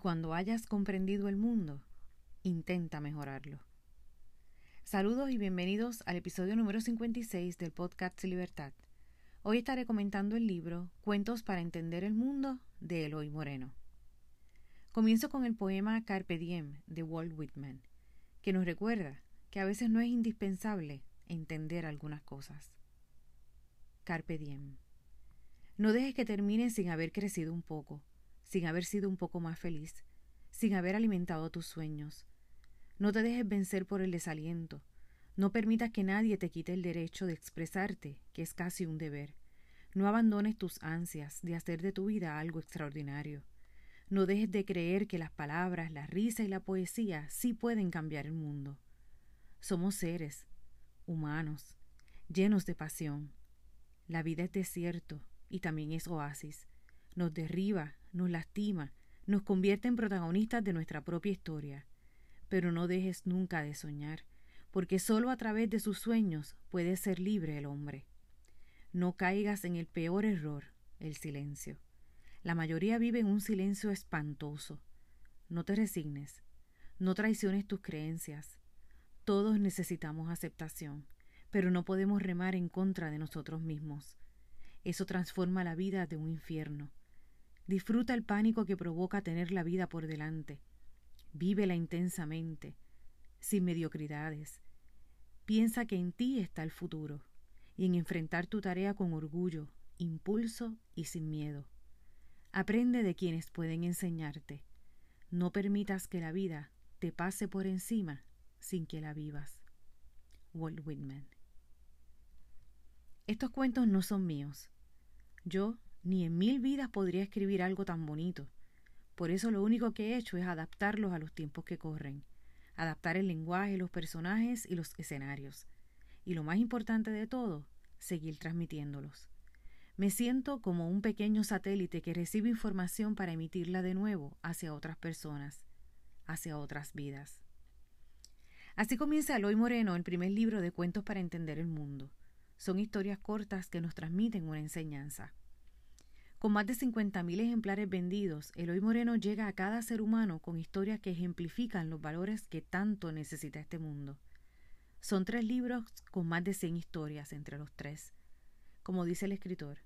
Cuando hayas comprendido el mundo, intenta mejorarlo. Saludos y bienvenidos al episodio número 56 del podcast Libertad. Hoy estaré comentando el libro Cuentos para entender el mundo de Eloy Moreno. Comienzo con el poema Carpe Diem de Walt Whitman, que nos recuerda que a veces no es indispensable entender algunas cosas. Carpe Diem. No dejes que termine sin haber crecido un poco, sin haber sido un poco más feliz, sin haber alimentado tus sueños, no te dejes vencer por el desaliento. No permitas que nadie te quite el derecho de expresarte, que es casi un deber. No abandones tus ansias de hacer de tu vida algo extraordinario. No dejes de creer que las palabras, la risa y la poesía sí pueden cambiar el mundo. Somos seres, humanos, llenos de pasión. La vida es desierto y también es oasis. Nos derriba, nos lastima, nos convierte en protagonistas de nuestra propia historia pero no dejes nunca de soñar, porque sólo a través de sus sueños puede ser libre el hombre. No caigas en el peor error, el silencio. La mayoría vive en un silencio espantoso. No te resignes, no traiciones tus creencias. Todos necesitamos aceptación, pero no podemos remar en contra de nosotros mismos. Eso transforma la vida de un infierno. Disfruta el pánico que provoca tener la vida por delante Vívela intensamente, sin mediocridades. Piensa que en ti está el futuro y en enfrentar tu tarea con orgullo, impulso y sin miedo. Aprende de quienes pueden enseñarte. No permitas que la vida te pase por encima sin que la vivas. Walt Whitman. Estos cuentos no son míos. Yo ni en mil vidas podría escribir algo tan bonito. Por eso lo único que he hecho es adaptarlos a los tiempos que corren, adaptar el lenguaje, los personajes y los escenarios. Y lo más importante de todo, seguir transmitiéndolos. Me siento como un pequeño satélite que recibe información para emitirla de nuevo hacia otras personas, hacia otras vidas. Así comienza Eloy Moreno, el primer libro de cuentos para entender el mundo. Son historias cortas que nos transmiten una enseñanza. Con más de 50.000 ejemplares vendidos, Eloy Moreno llega a cada ser humano con historias que ejemplifican los valores que tanto necesita este mundo. Son tres libros con más de 100 historias entre los tres. Como dice el escritor,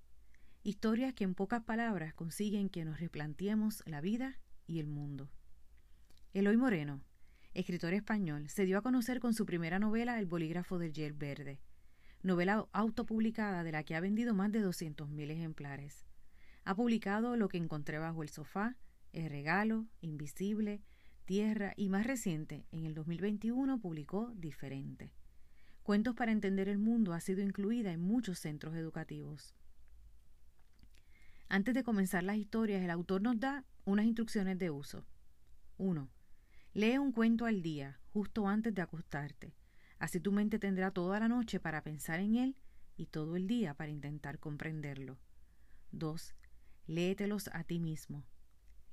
historias que en pocas palabras consiguen que nos replanteemos la vida y el mundo. Eloy Moreno, escritor español, se dio a conocer con su primera novela El bolígrafo del Yel Verde, novela autopublicada de la que ha vendido más de 200.000 ejemplares. Ha publicado Lo que encontré bajo el sofá, El regalo, Invisible, Tierra y más reciente, en el 2021, publicó Diferente. Cuentos para entender el mundo ha sido incluida en muchos centros educativos. Antes de comenzar las historias, el autor nos da unas instrucciones de uso. 1. Lee un cuento al día, justo antes de acostarte. Así tu mente tendrá toda la noche para pensar en él y todo el día para intentar comprenderlo. 2. Léetelos a ti mismo.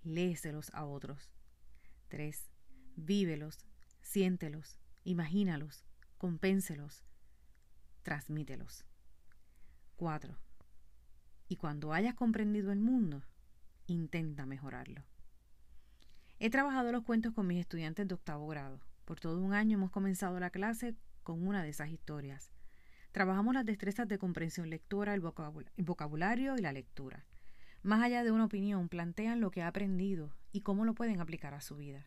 Léeselos a otros. 3. Vívelos, siéntelos, imagínalos, compénselos, transmítelos. 4. Y cuando hayas comprendido el mundo, intenta mejorarlo. He trabajado los cuentos con mis estudiantes de octavo grado. Por todo un año hemos comenzado la clase con una de esas historias. Trabajamos las destrezas de comprensión lectora, el vocabulario y la lectura. Más allá de una opinión, plantean lo que ha aprendido y cómo lo pueden aplicar a su vida.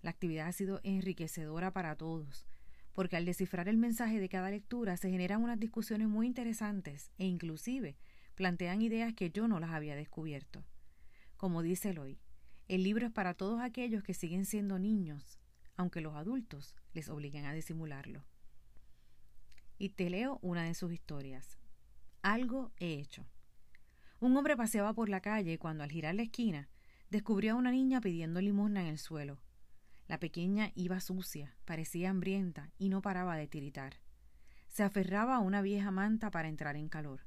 La actividad ha sido enriquecedora para todos, porque al descifrar el mensaje de cada lectura se generan unas discusiones muy interesantes e inclusive plantean ideas que yo no las había descubierto. Como dice Eloy, el libro es para todos aquellos que siguen siendo niños, aunque los adultos les obliguen a disimularlo. Y te leo una de sus historias. Algo he hecho. Un hombre paseaba por la calle cuando al girar la esquina descubrió a una niña pidiendo limosna en el suelo. La pequeña iba sucia, parecía hambrienta y no paraba de tiritar. Se aferraba a una vieja manta para entrar en calor.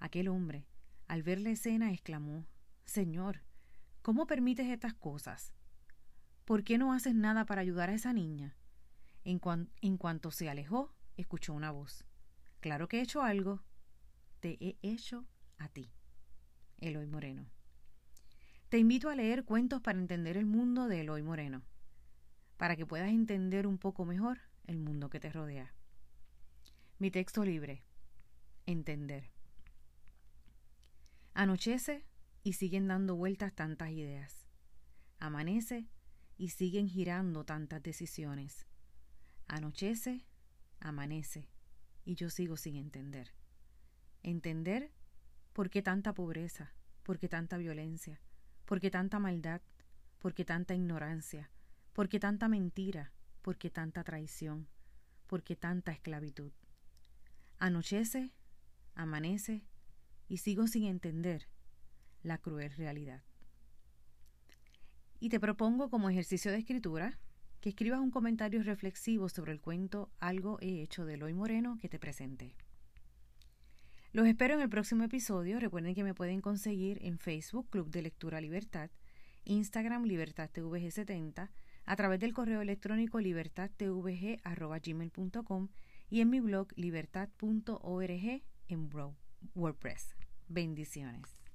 Aquel hombre, al ver la escena, exclamó Señor, ¿cómo permites estas cosas? ¿Por qué no haces nada para ayudar a esa niña? En, en cuanto se alejó, escuchó una voz. Claro que he hecho algo. Te he hecho a ti. Eloy Moreno. Te invito a leer Cuentos para entender el mundo de Eloy Moreno, para que puedas entender un poco mejor el mundo que te rodea. Mi texto libre. Entender. Anochece y siguen dando vueltas tantas ideas. Amanece y siguen girando tantas decisiones. Anochece, amanece y yo sigo sin entender. Entender por qué tanta pobreza, por qué tanta violencia, por qué tanta maldad, por qué tanta ignorancia, por qué tanta mentira, por qué tanta traición, por qué tanta esclavitud. Anochece, amanece y sigo sin entender la cruel realidad. Y te propongo como ejercicio de escritura que escribas un comentario reflexivo sobre el cuento Algo he hecho de Eloy Moreno que te presenté. Los espero en el próximo episodio. Recuerden que me pueden conseguir en Facebook Club de Lectura Libertad, Instagram Libertad 70 a través del correo electrónico libertadtvg.gmail.com y en mi blog libertad.org en WordPress. Bendiciones.